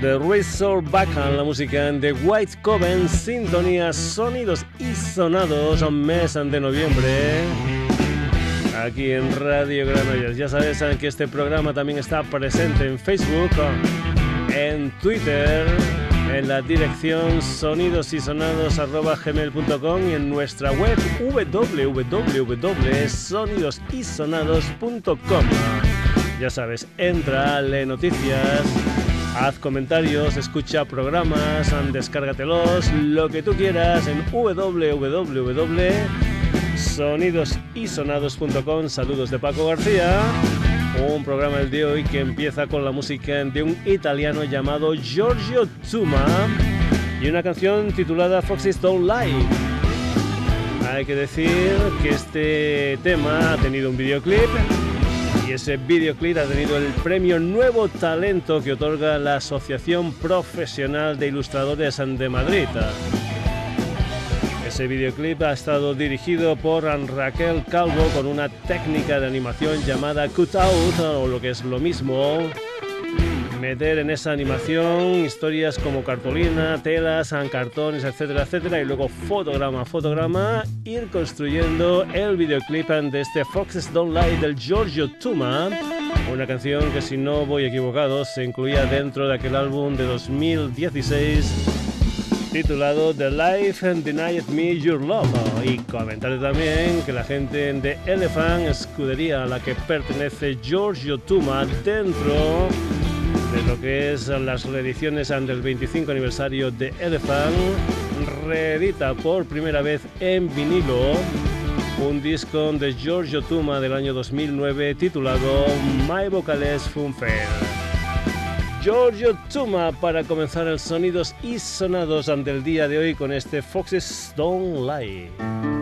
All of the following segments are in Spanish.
The Razorback, la música de White Coven, sintonía, sonidos y sonados, mes de noviembre. Aquí en Radio Granollers. Ya sabes que este programa también está presente en Facebook, en Twitter, en la dirección sonidosysonados.gmail.com y en nuestra web www.sonidosysonados.com. Ya sabes, entra, lee noticias Haz comentarios, escucha programas, descárgatelos, lo que tú quieras en www.sonidosysonados.com. Saludos de Paco García. Un programa del día de hoy que empieza con la música de un italiano llamado Giorgio Zuma y una canción titulada Foxes Don't Lie. Hay que decir que este tema ha tenido un videoclip y ese videoclip ha tenido el premio Nuevo Talento que otorga la Asociación Profesional de Ilustradores de Madrid. Ese videoclip ha estado dirigido por Raquel Calvo con una técnica de animación llamada cutout o lo que es lo mismo meter en esa animación historias como cartulina, telas, cartones, etcétera, etcétera, y luego fotograma, fotograma, ir construyendo el videoclip de este Foxes Don't Lie del Giorgio Tuma, una canción que si no voy equivocado se incluía dentro de aquel álbum de 2016 titulado The Life and Denied Me Your Love. Y comentaré también que la gente de Elephant, escudería a la que pertenece Giorgio Tuma, dentro de lo que es las reediciones del 25 aniversario de Elephant, reedita por primera vez en vinilo un disco de Giorgio Tuma del año 2009 titulado My Vocales Funfair. Giorgio Tuma para comenzar el sonidos y sonados del día de hoy con este Foxes Don't Lie.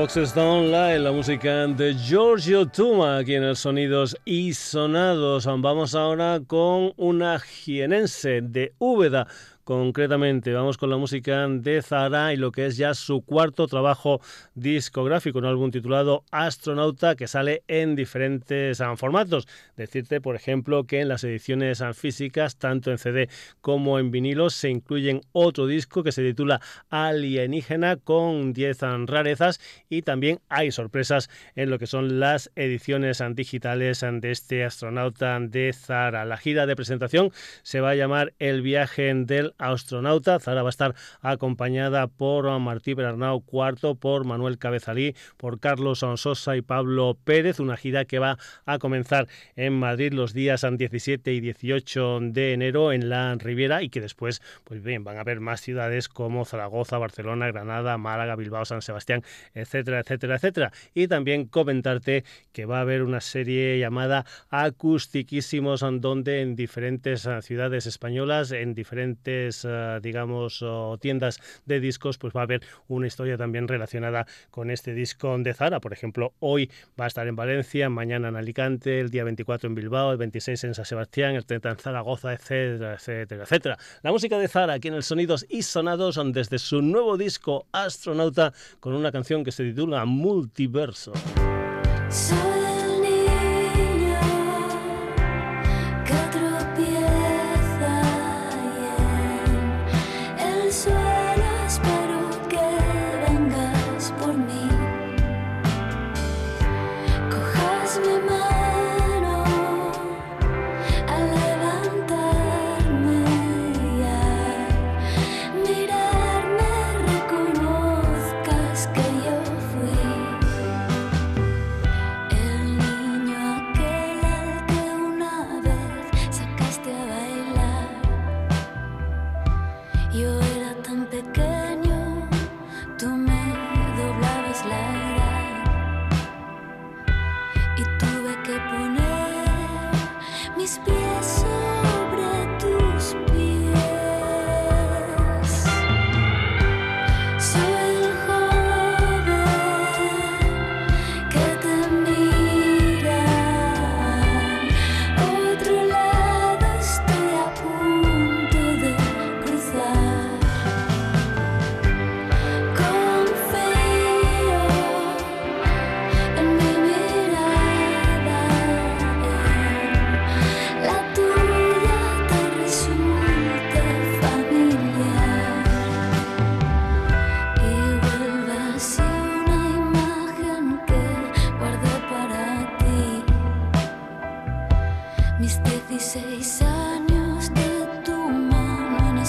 Box Stone Live, la música de Giorgio Tuma, aquí en el Sonidos y Sonados. Vamos ahora con una jienense de Úbeda Concretamente, vamos con la música de Zara y lo que es ya su cuarto trabajo discográfico, un álbum titulado Astronauta que sale en diferentes ah, formatos. Decirte, por ejemplo, que en las ediciones ah, físicas, tanto en CD como en vinilo, se incluyen otro disco que se titula Alienígena con 10 ah, rarezas y también hay sorpresas en lo que son las ediciones digitales de este astronauta de Zara. La gira de presentación se va a llamar El viaje del astronauta. Zara va a estar acompañada por Martí Bernau cuarto, por Manuel Cabezalí, por Carlos Sosa y Pablo Pérez. Una gira que va a comenzar en Madrid los días 17 y 18 de enero en la Riviera y que después, pues bien, van a haber más ciudades como Zaragoza, Barcelona, Granada, Málaga, Bilbao, San Sebastián, etcétera, etcétera, etcétera. Y también comentarte que va a haber una serie llamada Acustiquísimos, donde en diferentes ciudades españolas, en diferentes eh, digamos, tiendas de discos, pues va a haber una historia también relacionada con este disco de Zara. Por ejemplo, hoy va a estar en Valencia, mañana en Alicante, el día 24 en Bilbao, el 26 en San Sebastián, el 30 en Zaragoza, etcétera, etcétera, etcétera. La música de Zara aquí en el Sonidos y Sonados son desde su nuevo disco Astronauta con una canción que se titula Multiverso.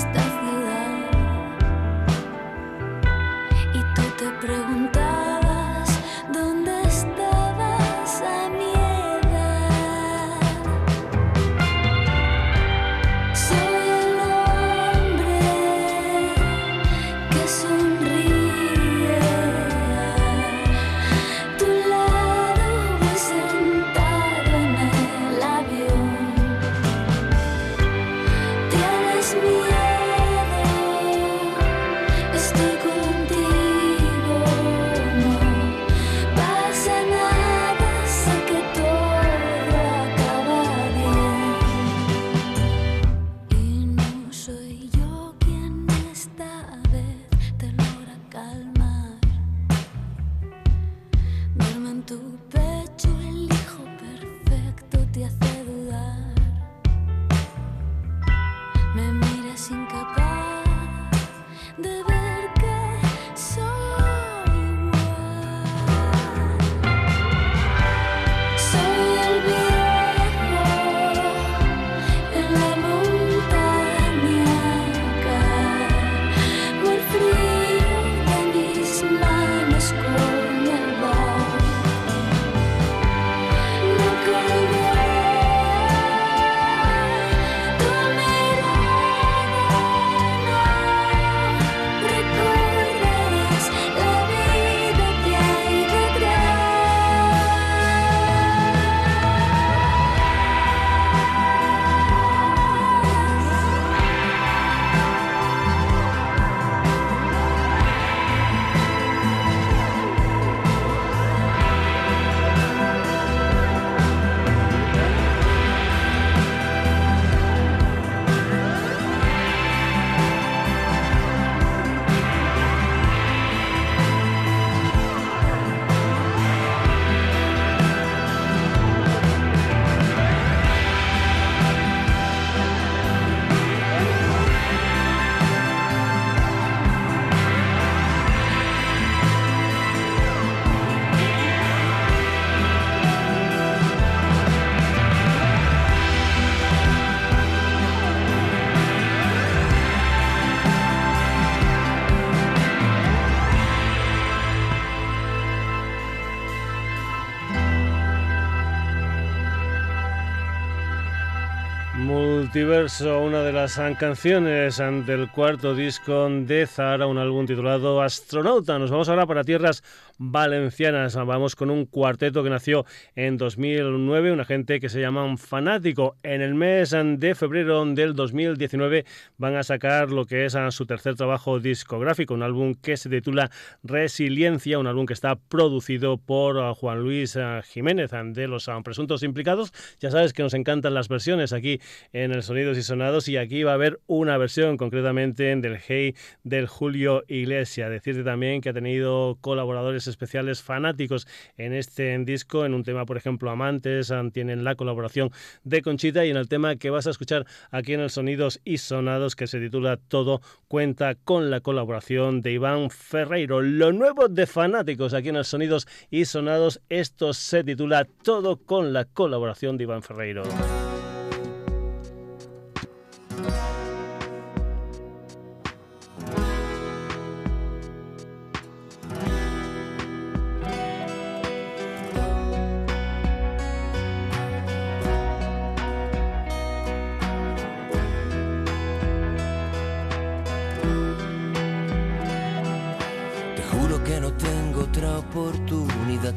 just Multiverso, una de las canciones del cuarto disco de Zara, un álbum titulado Astronauta. Nos vamos ahora para tierras valencianas. Vamos con un cuarteto que nació en 2009, una gente que se llama Fanático. En el mes de febrero del 2019 van a sacar lo que es su tercer trabajo discográfico, un álbum que se titula Resiliencia, un álbum que está producido por Juan Luis Jiménez de los presuntos implicados. Ya sabes que nos encantan las versiones aquí en el Sonidos y Sonados y aquí va a haber una versión concretamente del Hey del Julio Iglesias. Decirte también que ha tenido colaboradores especiales fanáticos en este disco. En un tema, por ejemplo, Amantes, tienen la colaboración de Conchita y en el tema que vas a escuchar aquí en el Sonidos y Sonados, que se titula Todo, cuenta con la colaboración de Iván Ferreiro. Lo nuevo de fanáticos aquí en el Sonidos y Sonados, esto se titula Todo con la colaboración de Iván Ferreiro.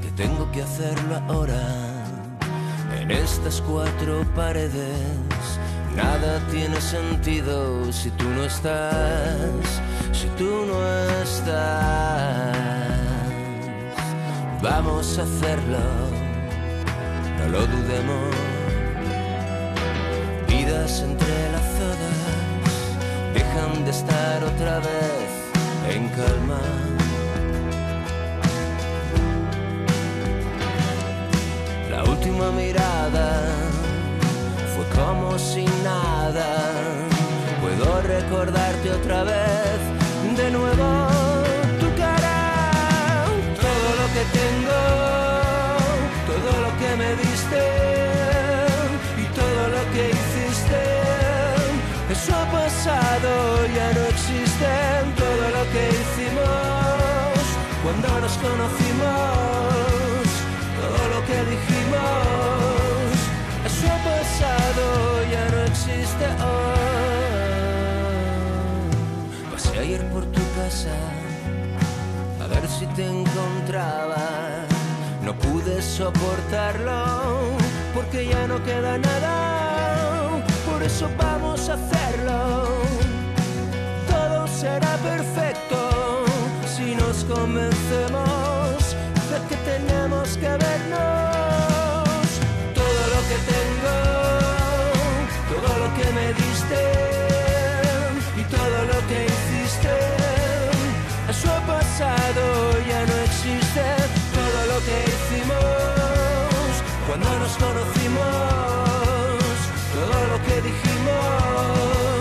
Que tengo que hacerlo ahora. En estas cuatro paredes nada tiene sentido si tú no estás, si tú no estás. Vamos a hacerlo, no lo dudemos. Vidas entrelazadas dejan de estar otra vez en calma. Última mirada fue como si nada. Puedo recordarte otra vez de nuevo tu cara, todo lo que tengo, todo lo que me diste y todo lo que hiciste. Eso ha pasado, ya no existe todo lo que hicimos cuando nos conocimos si te encontraba. No pude soportarlo porque ya no queda nada. Por eso vamos a hacerlo. Todo será perfecto si nos convencemos de que tenemos que vernos. y todo lo que hiciste. Ya no existe todo lo que hicimos cuando nos conocimos, todo lo que dijimos.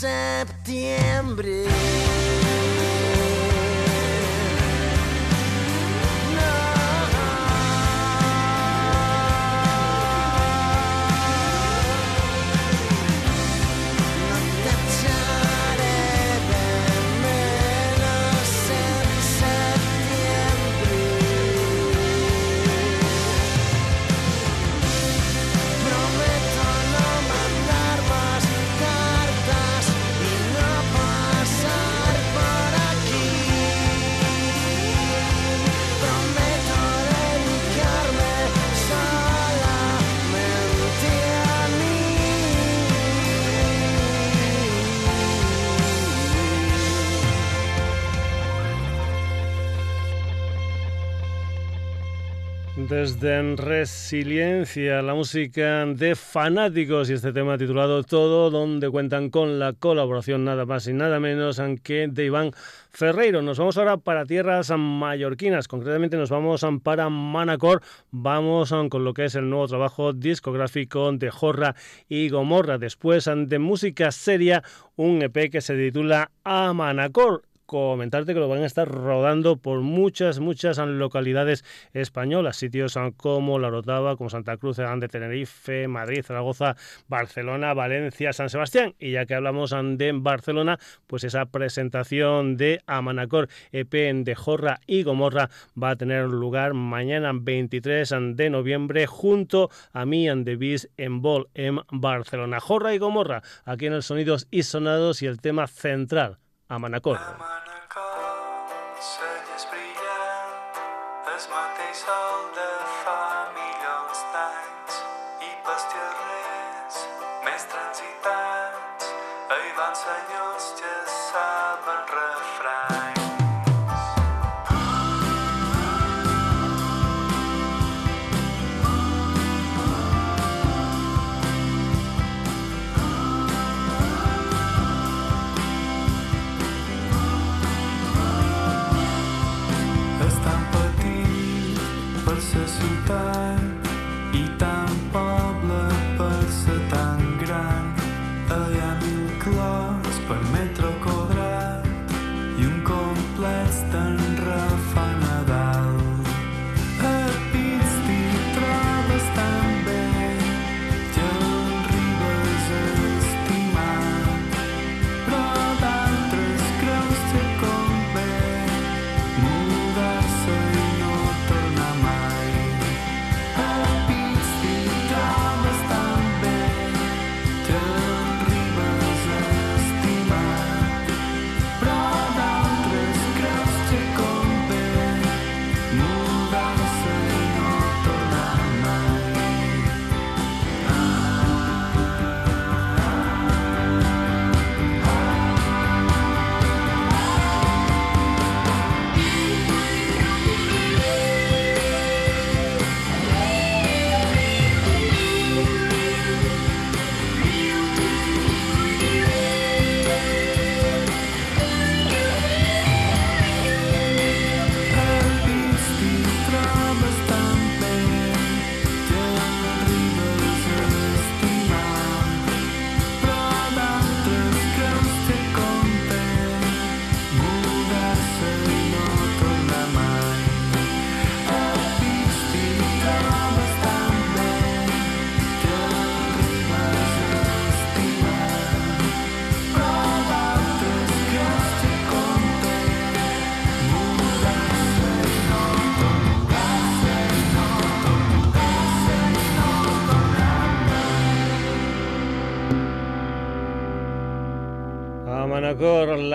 Sun. Desde Resiliencia, la música de fanáticos y este tema titulado Todo, donde cuentan con la colaboración nada más y nada menos que de Iván Ferreiro. Nos vamos ahora para tierras mallorquinas, concretamente nos vamos para Manacor, vamos con lo que es el nuevo trabajo discográfico de Jorra y Gomorra. Después de música seria, un EP que se titula A Manacor comentarte que lo van a estar rodando por muchas, muchas localidades españolas, sitios como La Rotava, como Santa Cruz de Tenerife, Madrid, Zaragoza, Barcelona, Valencia, San Sebastián. Y ya que hablamos de Barcelona, pues esa presentación de Amanacor EP de Jorra y Gomorra va a tener lugar mañana 23 de noviembre junto a mí and the Beast en Ball en Barcelona. Jorra y Gomorra, aquí en el Sonidos y Sonados y el tema central a Manacor.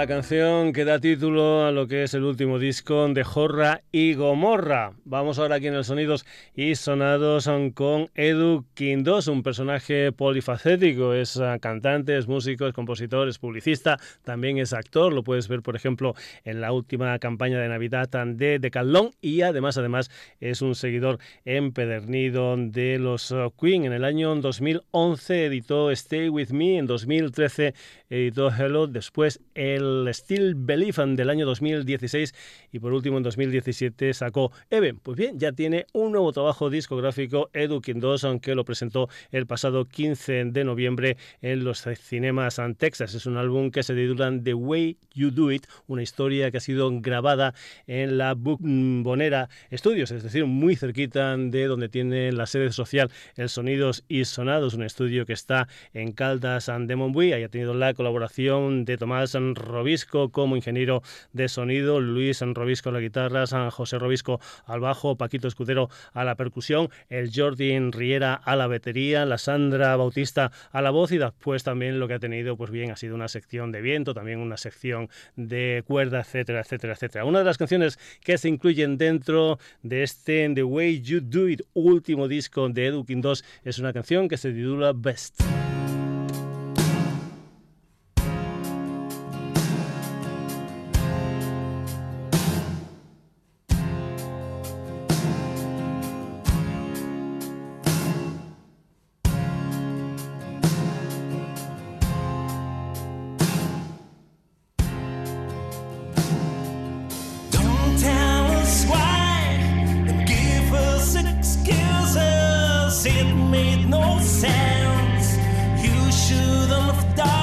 La canción que da título a lo que es el último disco de Jorra y Gomorra. Vamos ahora aquí en el Sonidos y Sonados con Edu Quindos, un personaje polifacético. Es ah, cantante, es músico, es compositor, es publicista, también es actor. Lo puedes ver, por ejemplo, en la última campaña de Navidad de Decathlon y además, además, es un seguidor empedernido de los ah, Queen. En el año 2011 editó Stay With Me, en 2013 editó Hello, después el Still Belief del año 2016 y por último en 2017 sacó Even. Pues bien, ya tiene un nuevo trabajo discográfico, Edu 2, aunque lo presentó el pasado 15 de noviembre en los cinemas en Texas. Es un álbum que se titula The Way You Do It, una historia que ha sido grabada en la Bonera Studios, es decir, muy cerquita de donde tiene la sede social el Sonidos y Sonados, un estudio que está en Caldas de Montbui. Haya tenido la colaboración de Tomás Robisco como ingeniero de sonido, Luis Robisco a la guitarra, San José Robisco al bajo, Paquito Escudero a la percusión, el Jordi Riera a la batería, la Sandra Bautista a la voz y después también lo que ha tenido, pues bien, ha sido una sección de viento, también una sección de cuerda, etcétera, etcétera, etcétera. Una de las canciones que se incluyen dentro de este The Way You Do It, último disco de Edu 2, es una canción que se titula Best. it made no sense. You shouldn't have done.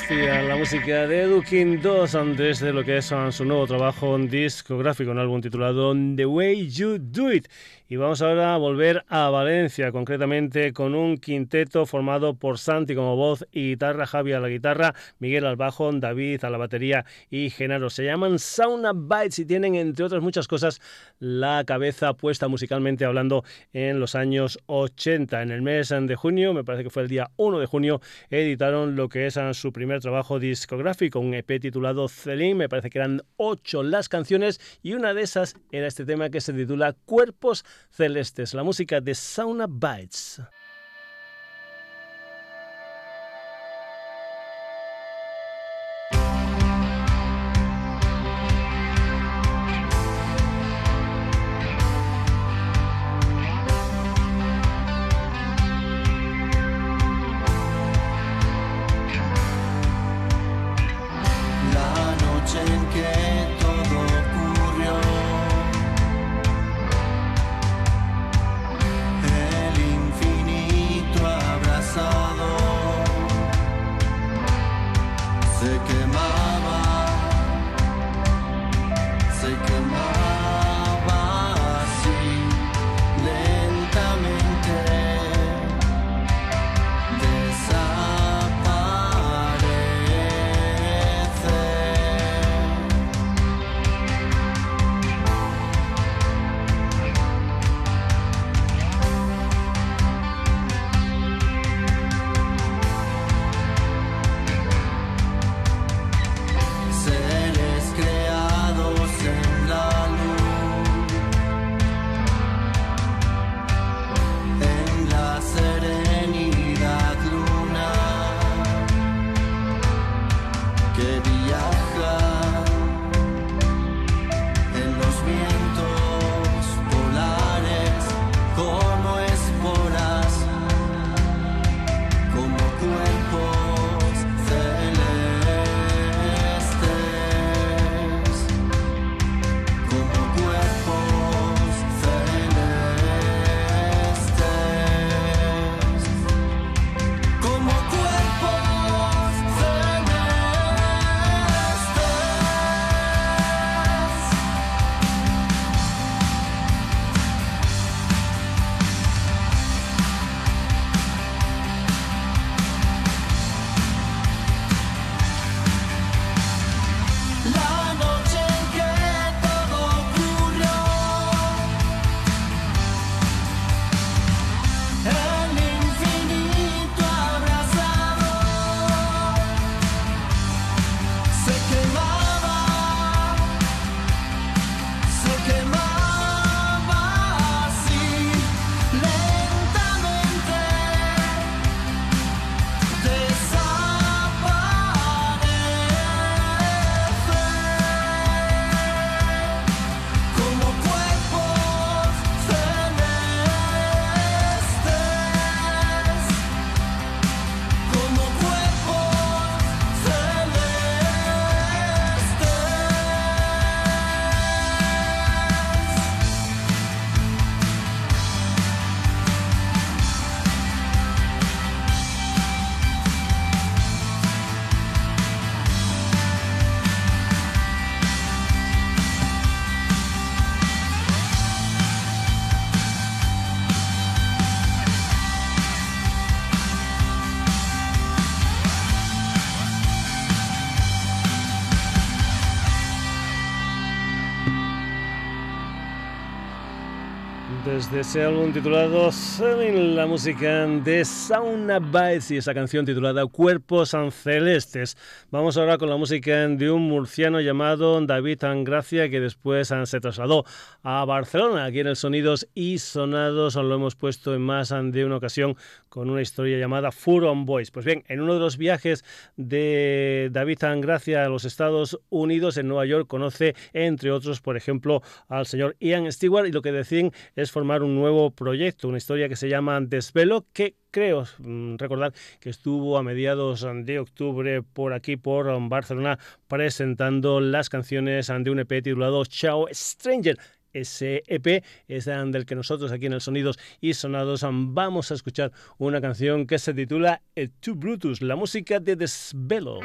La música de Edukin 2 antes de lo que es su nuevo trabajo discográfico, un álbum titulado The Way You Do It. Y vamos ahora a volver a Valencia, concretamente con un quinteto formado por Santi como voz y guitarra, Javi a la guitarra, Miguel al bajo, David a la batería y Genaro. Se llaman Sauna Bites y tienen, entre otras muchas cosas, la cabeza puesta musicalmente hablando en los años 80. En el mes de junio, me parece que fue el día 1 de junio, editaron lo que es su primer trabajo discográfico, un EP titulado Celine. Me parece que eran ocho las canciones y una de esas era este tema que se titula Cuerpos celestes, la música de Sauna Bites. De ese álbum titulado Selling, la música de Sauna Bites y esa canción titulada Cuerpos Celestes. Vamos ahora con la música de un murciano llamado David Angracia que después se trasladó a Barcelona. Aquí en el Sonidos y Sonados lo hemos puesto en más de una ocasión con una historia llamada Furon Boys. Pues bien, en uno de los viajes de David Angracia a los Estados Unidos, en Nueva York, conoce entre otros, por ejemplo, al señor Ian Stewart y lo que deciden es formar un nuevo proyecto, una historia que se llama Desvelo, que creo mm, recordar que estuvo a mediados de octubre por aquí, por Barcelona, presentando las canciones de un EP titulado Chao Stranger. Ese EP es del que nosotros aquí en el Sonidos y Sonados vamos a escuchar una canción que se titula To Brutus, la música de Desvelo.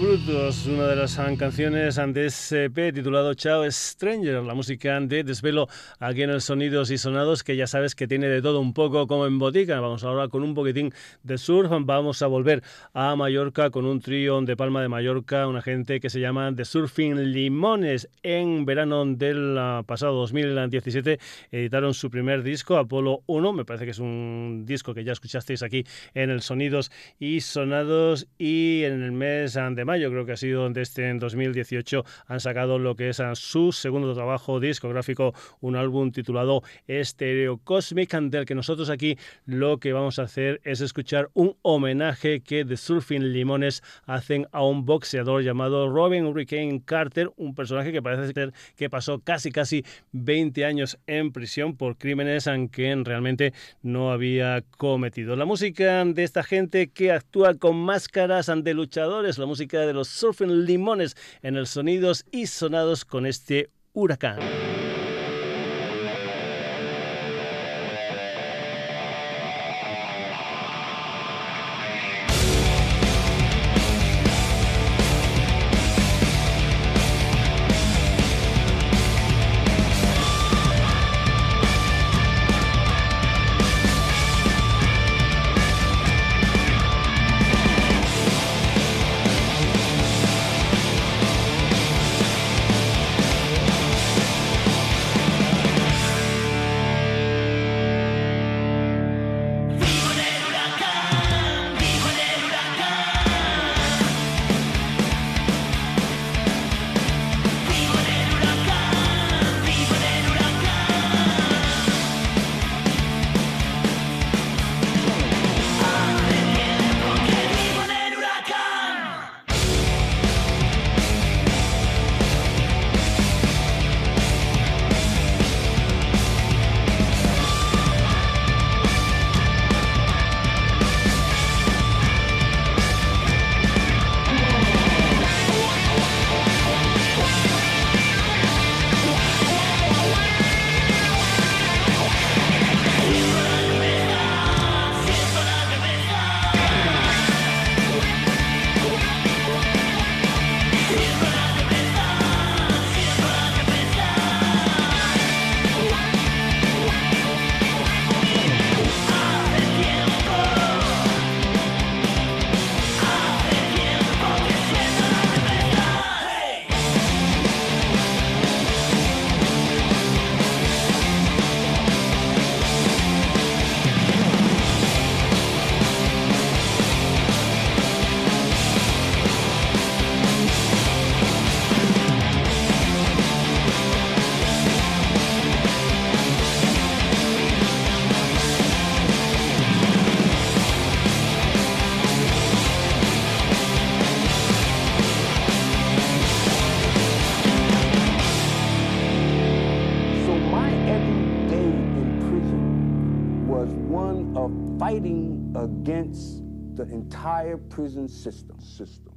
Brutos, una de las canciones de ese titulado Chao Stranger, la música de desvelo aquí en el Sonidos y Sonados, que ya sabes que tiene de todo un poco como en botica. Vamos ahora con un poquitín de surf, vamos a volver a Mallorca con un trío de Palma de Mallorca, una gente que se llama The Surfing Limones. En verano del ah, pasado 2017 editaron su primer disco, Apolo 1, me parece que es un disco que ya escuchasteis aquí en el Sonidos y Sonados y en el mes de mayo, creo que ha sido de este en 2018, han sacado lo que es su segundo trabajo discográfico, un álbum titulado Stereo Cosmic, del que nosotros aquí lo que vamos a hacer es escuchar un homenaje que The Surfing Limones hacen a un boxeador llamado Robin Hurricane Carter, un personaje que parece ser que pasó casi casi 20 años en prisión por crímenes que realmente no había cometido. La música de esta gente que actúa con máscaras de luchadores la música de los Surfing Limones en el Sonidos y Sonados con este huracán. Entire prison system. system.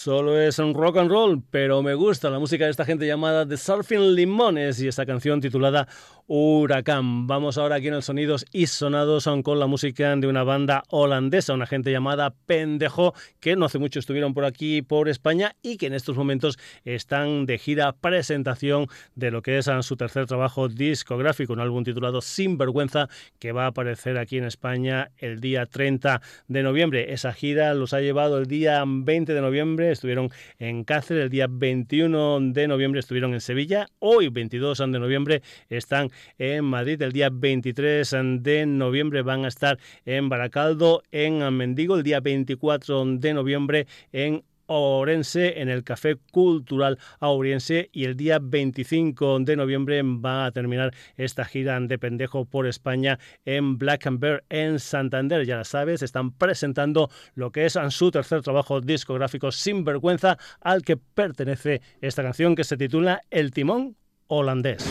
Solo es un rock and roll, pero me gusta la música de esta gente llamada The Surfing Limones y esta canción titulada Huracán. Vamos ahora aquí en el Sonidos y Sonados con la música de una banda holandesa, una gente llamada Pendejo, que no hace mucho estuvieron por aquí, por España, y que en estos momentos están de gira presentación de lo que es su tercer trabajo discográfico, un álbum titulado Sinvergüenza, que va a aparecer aquí en España el día 30 de noviembre. Esa gira los ha llevado el día 20 de noviembre, estuvieron en Cáceres, el día 21 de noviembre estuvieron en Sevilla, hoy 22 de noviembre están en Madrid. El día 23 de noviembre van a estar en Baracaldo, en Mendigo. El día 24 de noviembre en Ourense en el Café Cultural Auriense y el día 25 de noviembre va a terminar esta gira de pendejo por España en Black and Bear en Santander. Ya lo sabes, están presentando lo que es su tercer trabajo discográfico Sin Vergüenza al que pertenece esta canción que se titula El Timón Holandés.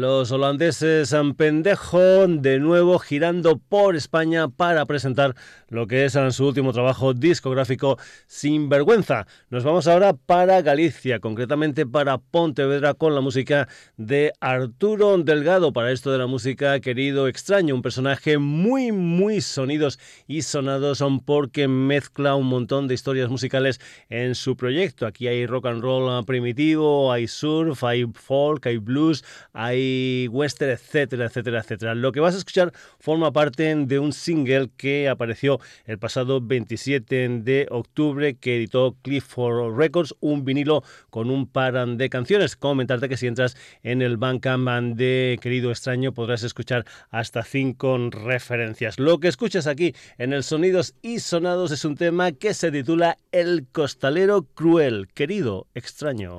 Los holandeses han pendejo de nuevo girando por España para presentar lo que es su último trabajo discográfico Sin Vergüenza. Nos vamos ahora para Galicia, concretamente para Pontevedra con la música de Arturo Delgado. Para esto de la música querido extraño, un personaje muy muy sonidos y sonados son porque mezcla un montón de historias musicales en su proyecto. Aquí hay rock and roll primitivo, hay surf, hay folk, hay blues, hay western, etcétera, etcétera, etcétera. Lo que vas a escuchar forma parte de un single que apareció el pasado 27 de octubre que editó Clifford Records, un vinilo con un par de canciones. Comentarte que si entras en el Bandcamp de Querido Extraño podrás escuchar hasta cinco referencias. Lo que escuchas aquí en el Sonidos y Sonados es un tema que se titula El costalero cruel, querido extraño.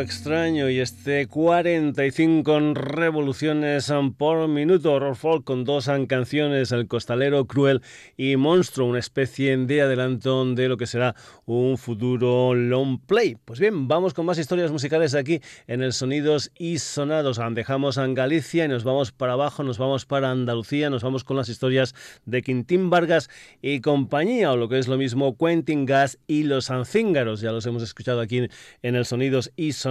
Extraño y este 45 revoluciones por minuto, horror folk con dos canciones, El costalero cruel y Monstruo, una especie de adelanto de lo que será un futuro long play. Pues bien, vamos con más historias musicales aquí en el Sonidos y Sonados. Dejamos a Galicia y nos vamos para abajo, nos vamos para Andalucía, nos vamos con las historias de Quintín Vargas y compañía, o lo que es lo mismo, Quentin Gas y los Anzíngaros. Ya los hemos escuchado aquí en el Sonidos y Sonados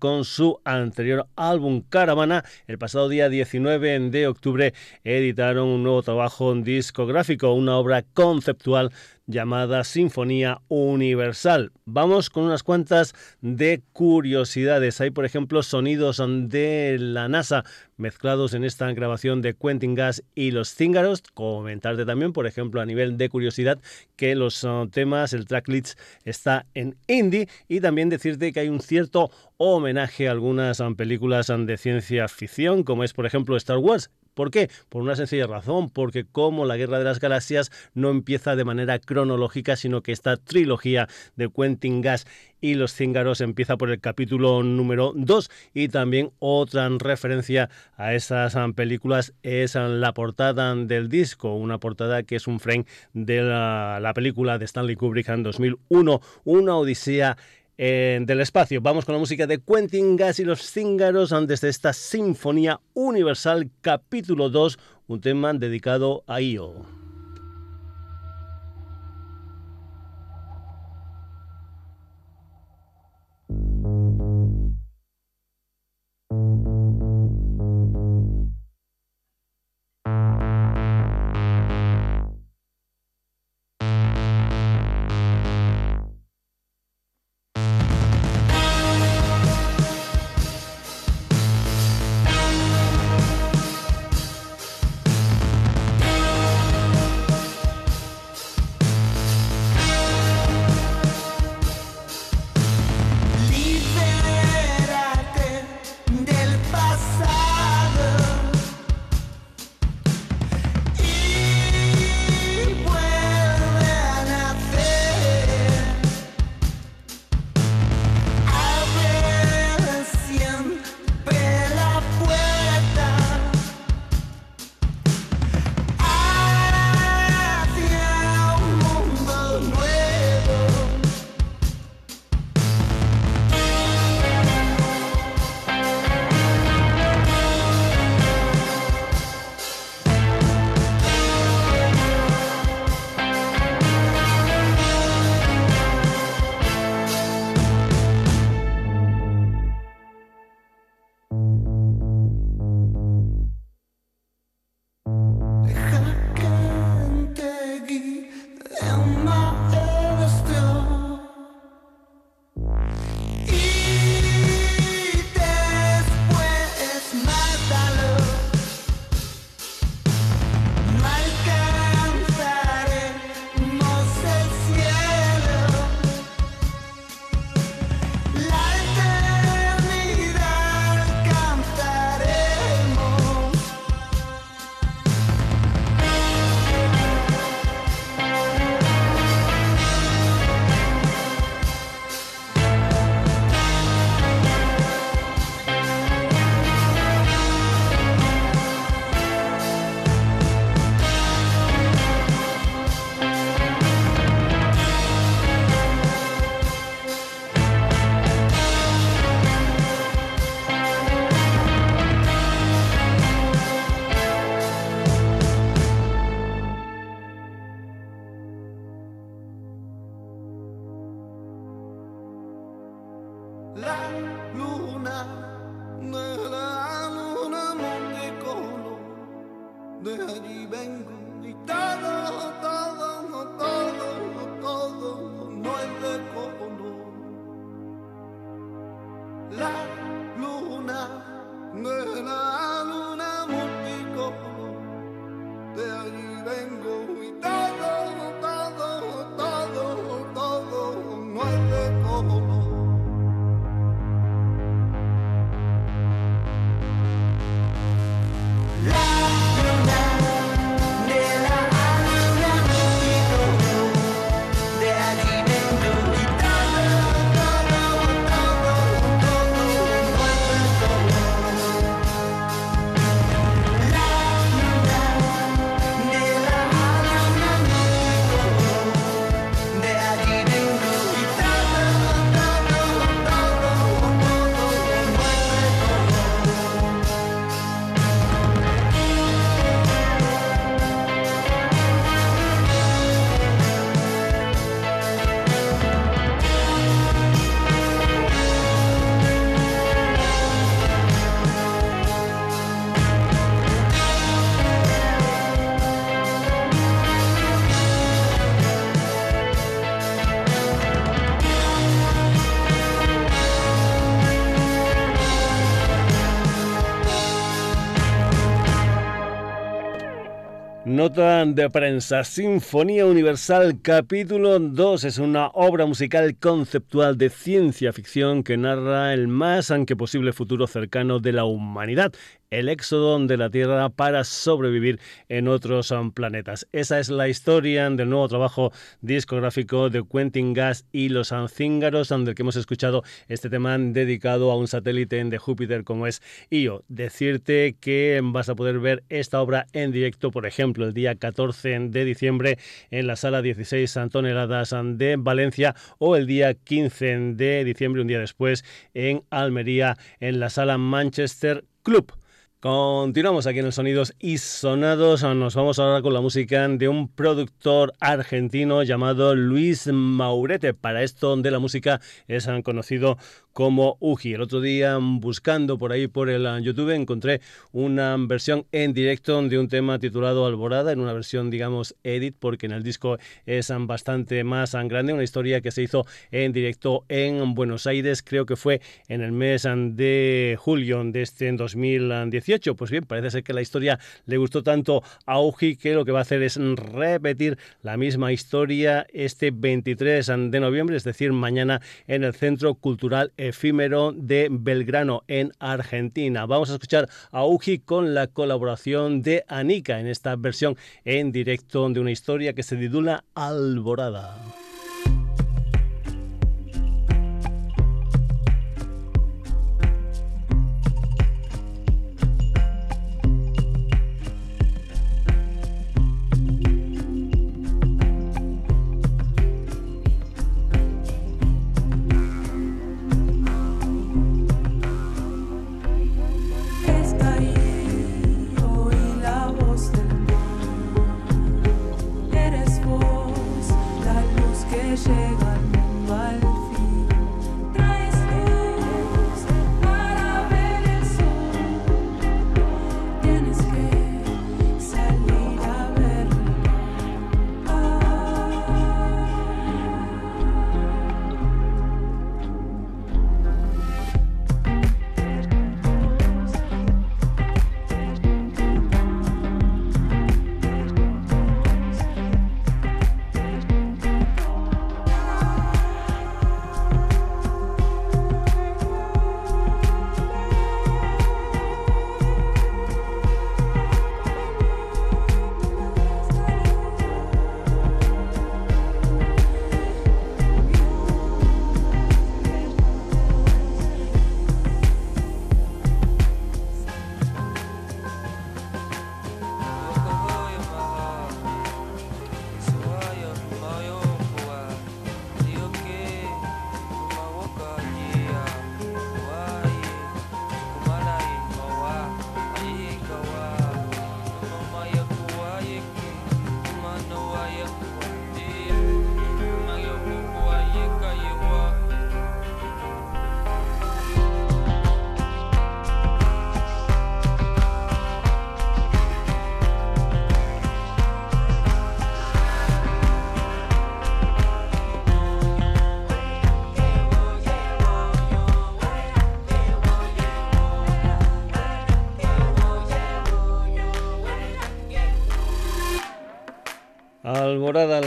con su anterior álbum Caravana. El pasado día 19 de octubre editaron un nuevo trabajo discográfico, una obra conceptual llamada Sinfonía Universal. Vamos con unas cuantas de curiosidades. Hay, por ejemplo, sonidos de la NASA mezclados en esta grabación de Quentin Gas y los Cíngaros. Comentarte también, por ejemplo, a nivel de curiosidad, que los uh, temas, el tracklist está en indie y también decirte que hay un cierto homenaje a algunas um, películas um, de ciencia ficción, como es, por ejemplo, Star Wars. ¿Por qué? Por una sencilla razón, porque como la Guerra de las Galaxias no empieza de manera cronológica, sino que esta trilogía de Quentin Gas y los cíngaros empieza por el capítulo número 2 y también otra referencia a esas películas es la portada del disco, una portada que es un frame de la, la película de Stanley Kubrick en 2001, una odisea del espacio. Vamos con la música de Quentin Gas y los Cíngaros antes de esta Sinfonía Universal capítulo 2, un tema dedicado a Io. Nota de prensa, Sinfonía Universal capítulo 2 es una obra musical conceptual de ciencia ficción que narra el más aunque posible futuro cercano de la humanidad el éxodo de la Tierra para sobrevivir en otros um, planetas. Esa es la historia del nuevo trabajo discográfico de Quentin Gas y los Ancíngaros, del que hemos escuchado este tema dedicado a un satélite de Júpiter como es Io. Decirte que vas a poder ver esta obra en directo, por ejemplo, el día 14 de diciembre en la sala 16 toneladas de Valencia o el día 15 de diciembre, un día después, en Almería, en la sala Manchester Club. Continuamos aquí en el Sonidos y Sonados. Nos vamos ahora con la música de un productor argentino llamado Luis Maurete. Para esto de la música es conocido como Uji. El otro día, buscando por ahí por el YouTube, encontré una versión en directo de un tema titulado Alborada, en una versión, digamos, edit, porque en el disco es bastante más grande. Una historia que se hizo en directo en Buenos Aires, creo que fue en el mes de julio de este 2018. Pues bien, parece ser que la historia le gustó tanto a Uji que lo que va a hacer es repetir la misma historia este 23 de noviembre, es decir, mañana en el Centro Cultural efímero de Belgrano en Argentina. Vamos a escuchar a Uji con la colaboración de Anika en esta versión en directo de una historia que se titula Alborada.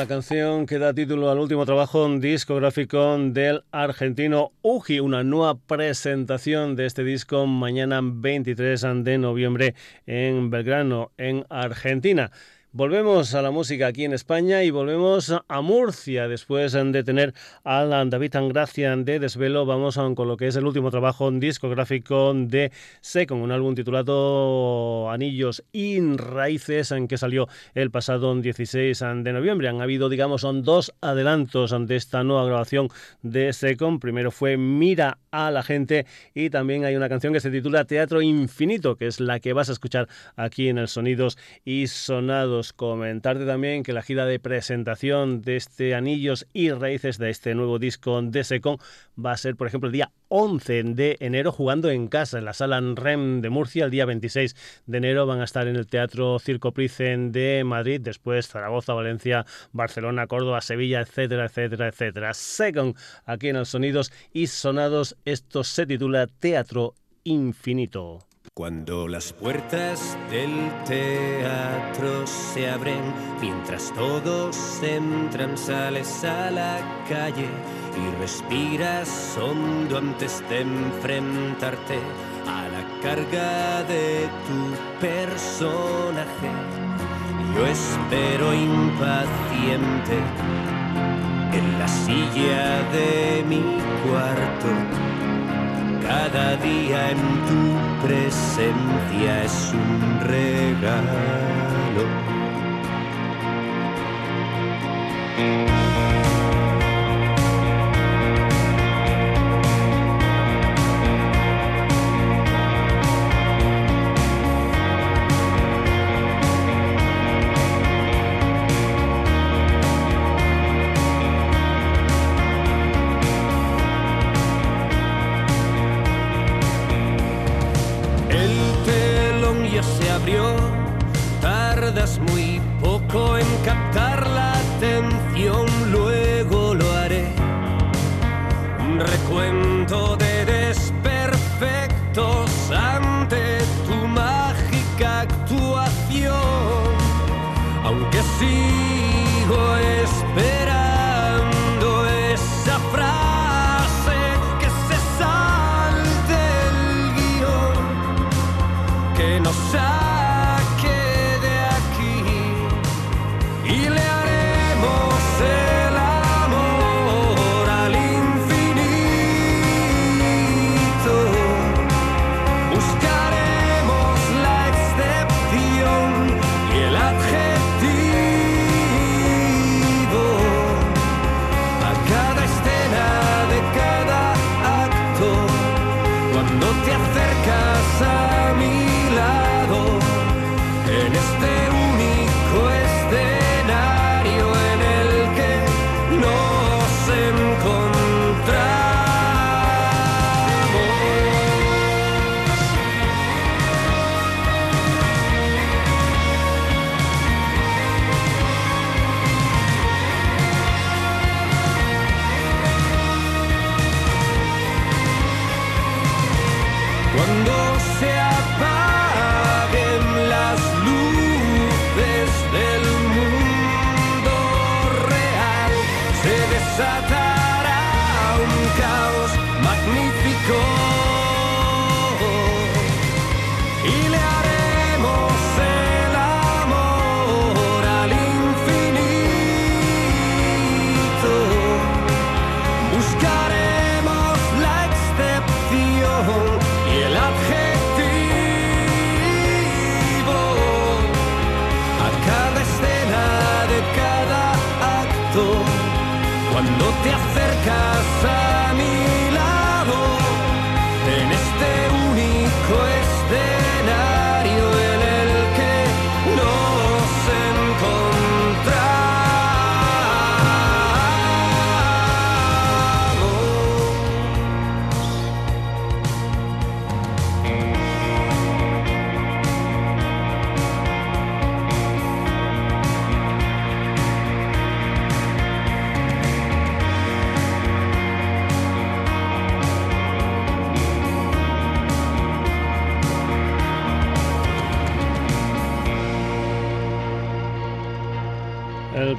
La canción que da título al último trabajo discográfico del argentino Uji, una nueva presentación de este disco mañana 23 de noviembre en Belgrano, en Argentina. Volvemos a la música aquí en España y volvemos a Murcia. Después de tener a David Angracia de Desvelo, vamos con lo que es el último trabajo discográfico de Secon, un álbum titulado Anillos y Raíces, en que salió el pasado 16 de noviembre. Han habido, digamos, dos adelantos de esta nueva grabación de Secon. Primero fue Mira a la gente y también hay una canción que se titula Teatro Infinito, que es la que vas a escuchar aquí en el Sonidos y Sonados comentarte también que la gira de presentación de este Anillos y Raíces de este nuevo disco de Secon va a ser, por ejemplo, el día 11 de enero jugando en casa en la sala REM de Murcia. El día 26 de enero van a estar en el Teatro Circo Pricen de Madrid, después Zaragoza, Valencia, Barcelona, Córdoba, Sevilla, etcétera, etcétera, etcétera. Secon aquí en los Sonidos y Sonados. Esto se titula Teatro Infinito. Cuando las puertas del teatro se abren, mientras todos entran, sales a la calle y respiras hondo antes de enfrentarte a la carga de tu personaje. Yo espero impaciente en la silla de mi cuarto cada día en tu presencia es un regalo. tardas muy poco en captar la atención, luego lo haré. Un recuento de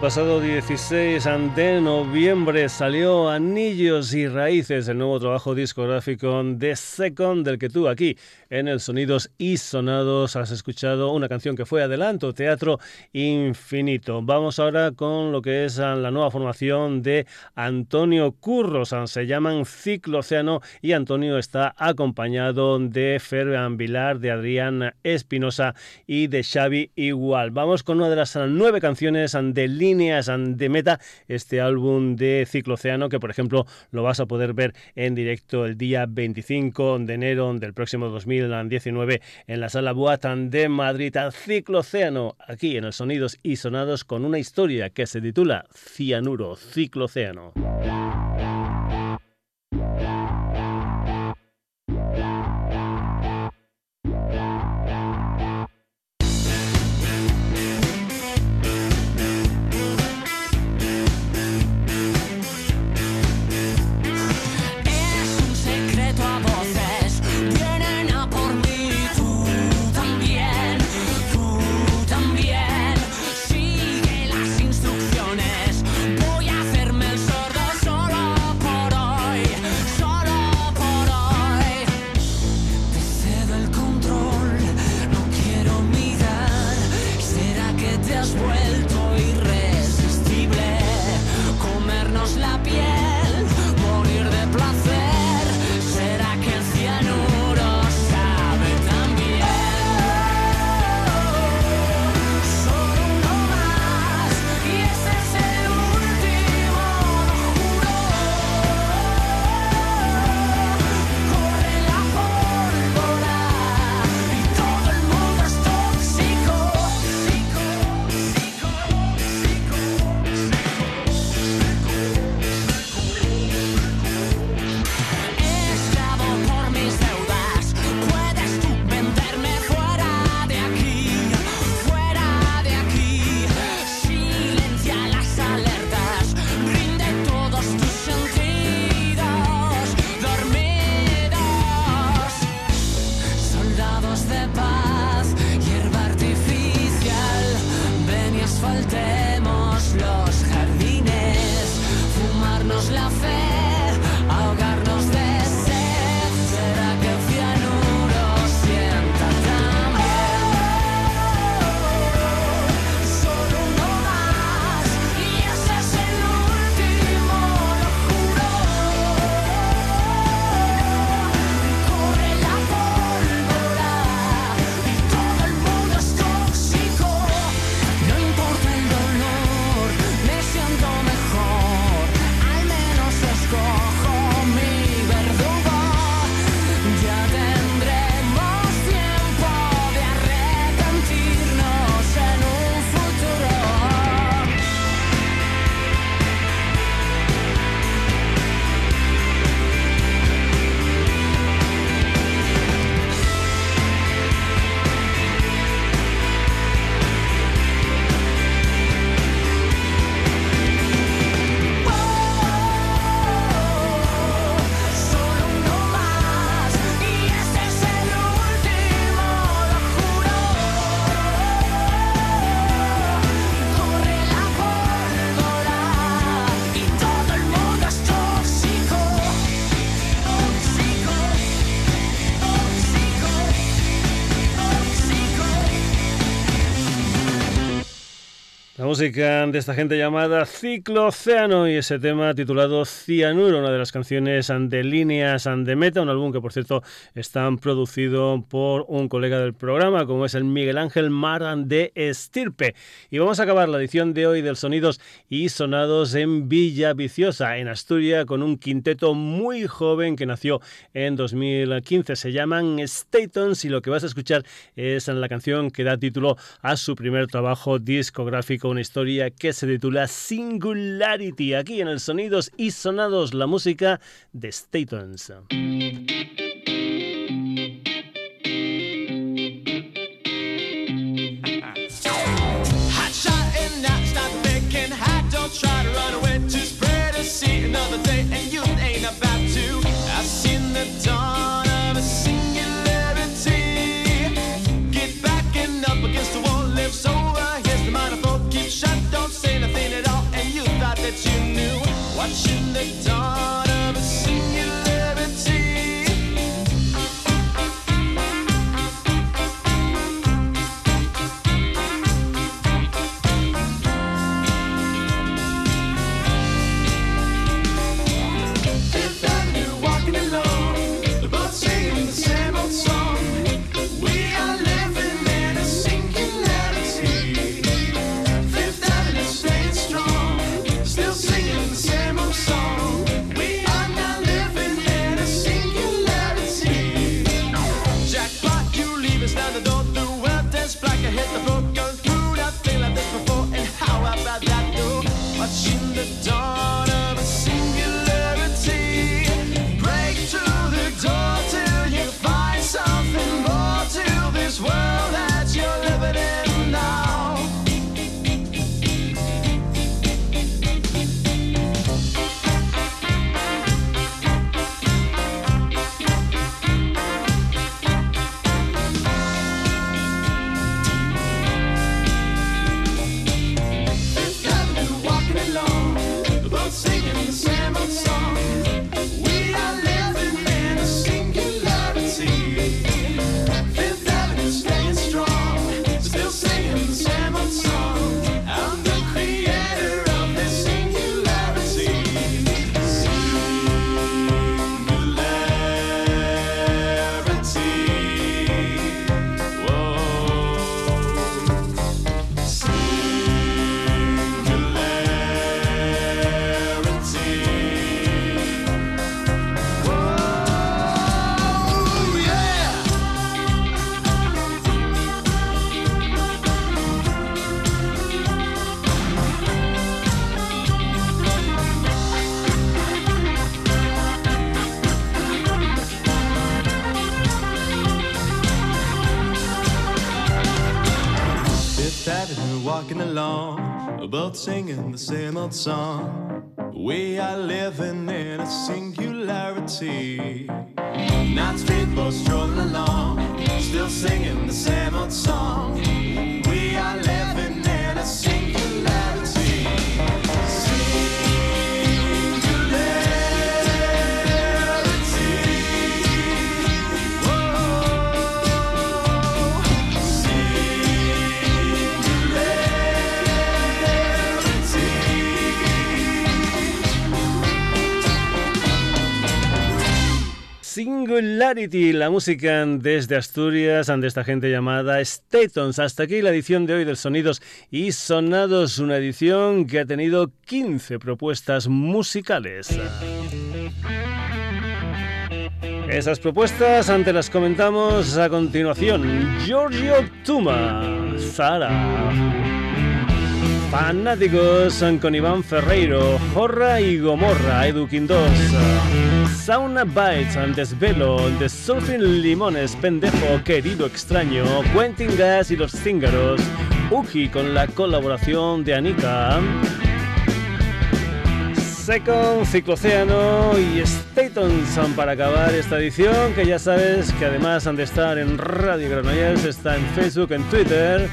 pasado 16 de noviembre salió Anillos y Raíces, el nuevo trabajo discográfico de Second, del que tú aquí en el Sonidos y Sonados has escuchado una canción que fue Adelanto, Teatro Infinito. Vamos ahora con lo que es la nueva formación de Antonio Curros, se llaman Ciclo Océano y Antonio está acompañado de Fer Vilar, de Adrián Espinosa y de Xavi Igual. Vamos con una de las nueve canciones de líneas de meta, este álbum de Ciclo Océano que por ejemplo lo vas a poder ver en directo el día 25 de enero del próximo 2000 2019 en la sala Boatan de Madrid al Ciclo Océano, aquí en el Sonidos y Sonados con una historia que se titula Cianuro, Ciclo Océano. música de esta gente llamada Ciclocéano y ese tema titulado Cianuro, una de las canciones de líneas de Meta, un álbum que por cierto está producido por un colega del programa como es el Miguel Ángel Maran de Estirpe. Y vamos a acabar la edición de hoy del Sonidos y Sonados en Villa Viciosa, en Asturias, con un quinteto muy joven que nació en 2015. Se llaman Statons y lo que vas a escuchar es la canción que da título a su primer trabajo discográfico una historia que se titula Singularity, aquí en el Sonidos y Sonados, la música de Statons. Singing the same old song. We are living in a singularity. Not people strolling along, still singing the same old song. Singularity, la música desde Asturias, ante esta gente llamada Statons. Hasta aquí la edición de hoy del Sonidos y Sonados, una edición que ha tenido 15 propuestas musicales. Esas propuestas ante las comentamos a continuación. Giorgio Tuma, Zara. Fanáticos con Iván Ferreiro, Jorra y Gomorra, Edu Quindos, Sauna Bites, Desvelo, The Surfing Limones, Pendejo, Querido Extraño, Quentin Gas y los Cíngaros, Uki con la colaboración de Anika, Second, Cicloceano y Staton para acabar esta edición, que ya sabes que además han de estar en Radio Granollers, está en Facebook, en Twitter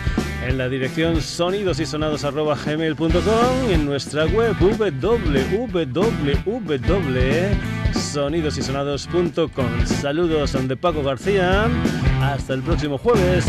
en la dirección sonidosysonados.gmail.com y en nuestra web www.sonidosysonados.com. Saludos de Paco García. Hasta el próximo jueves.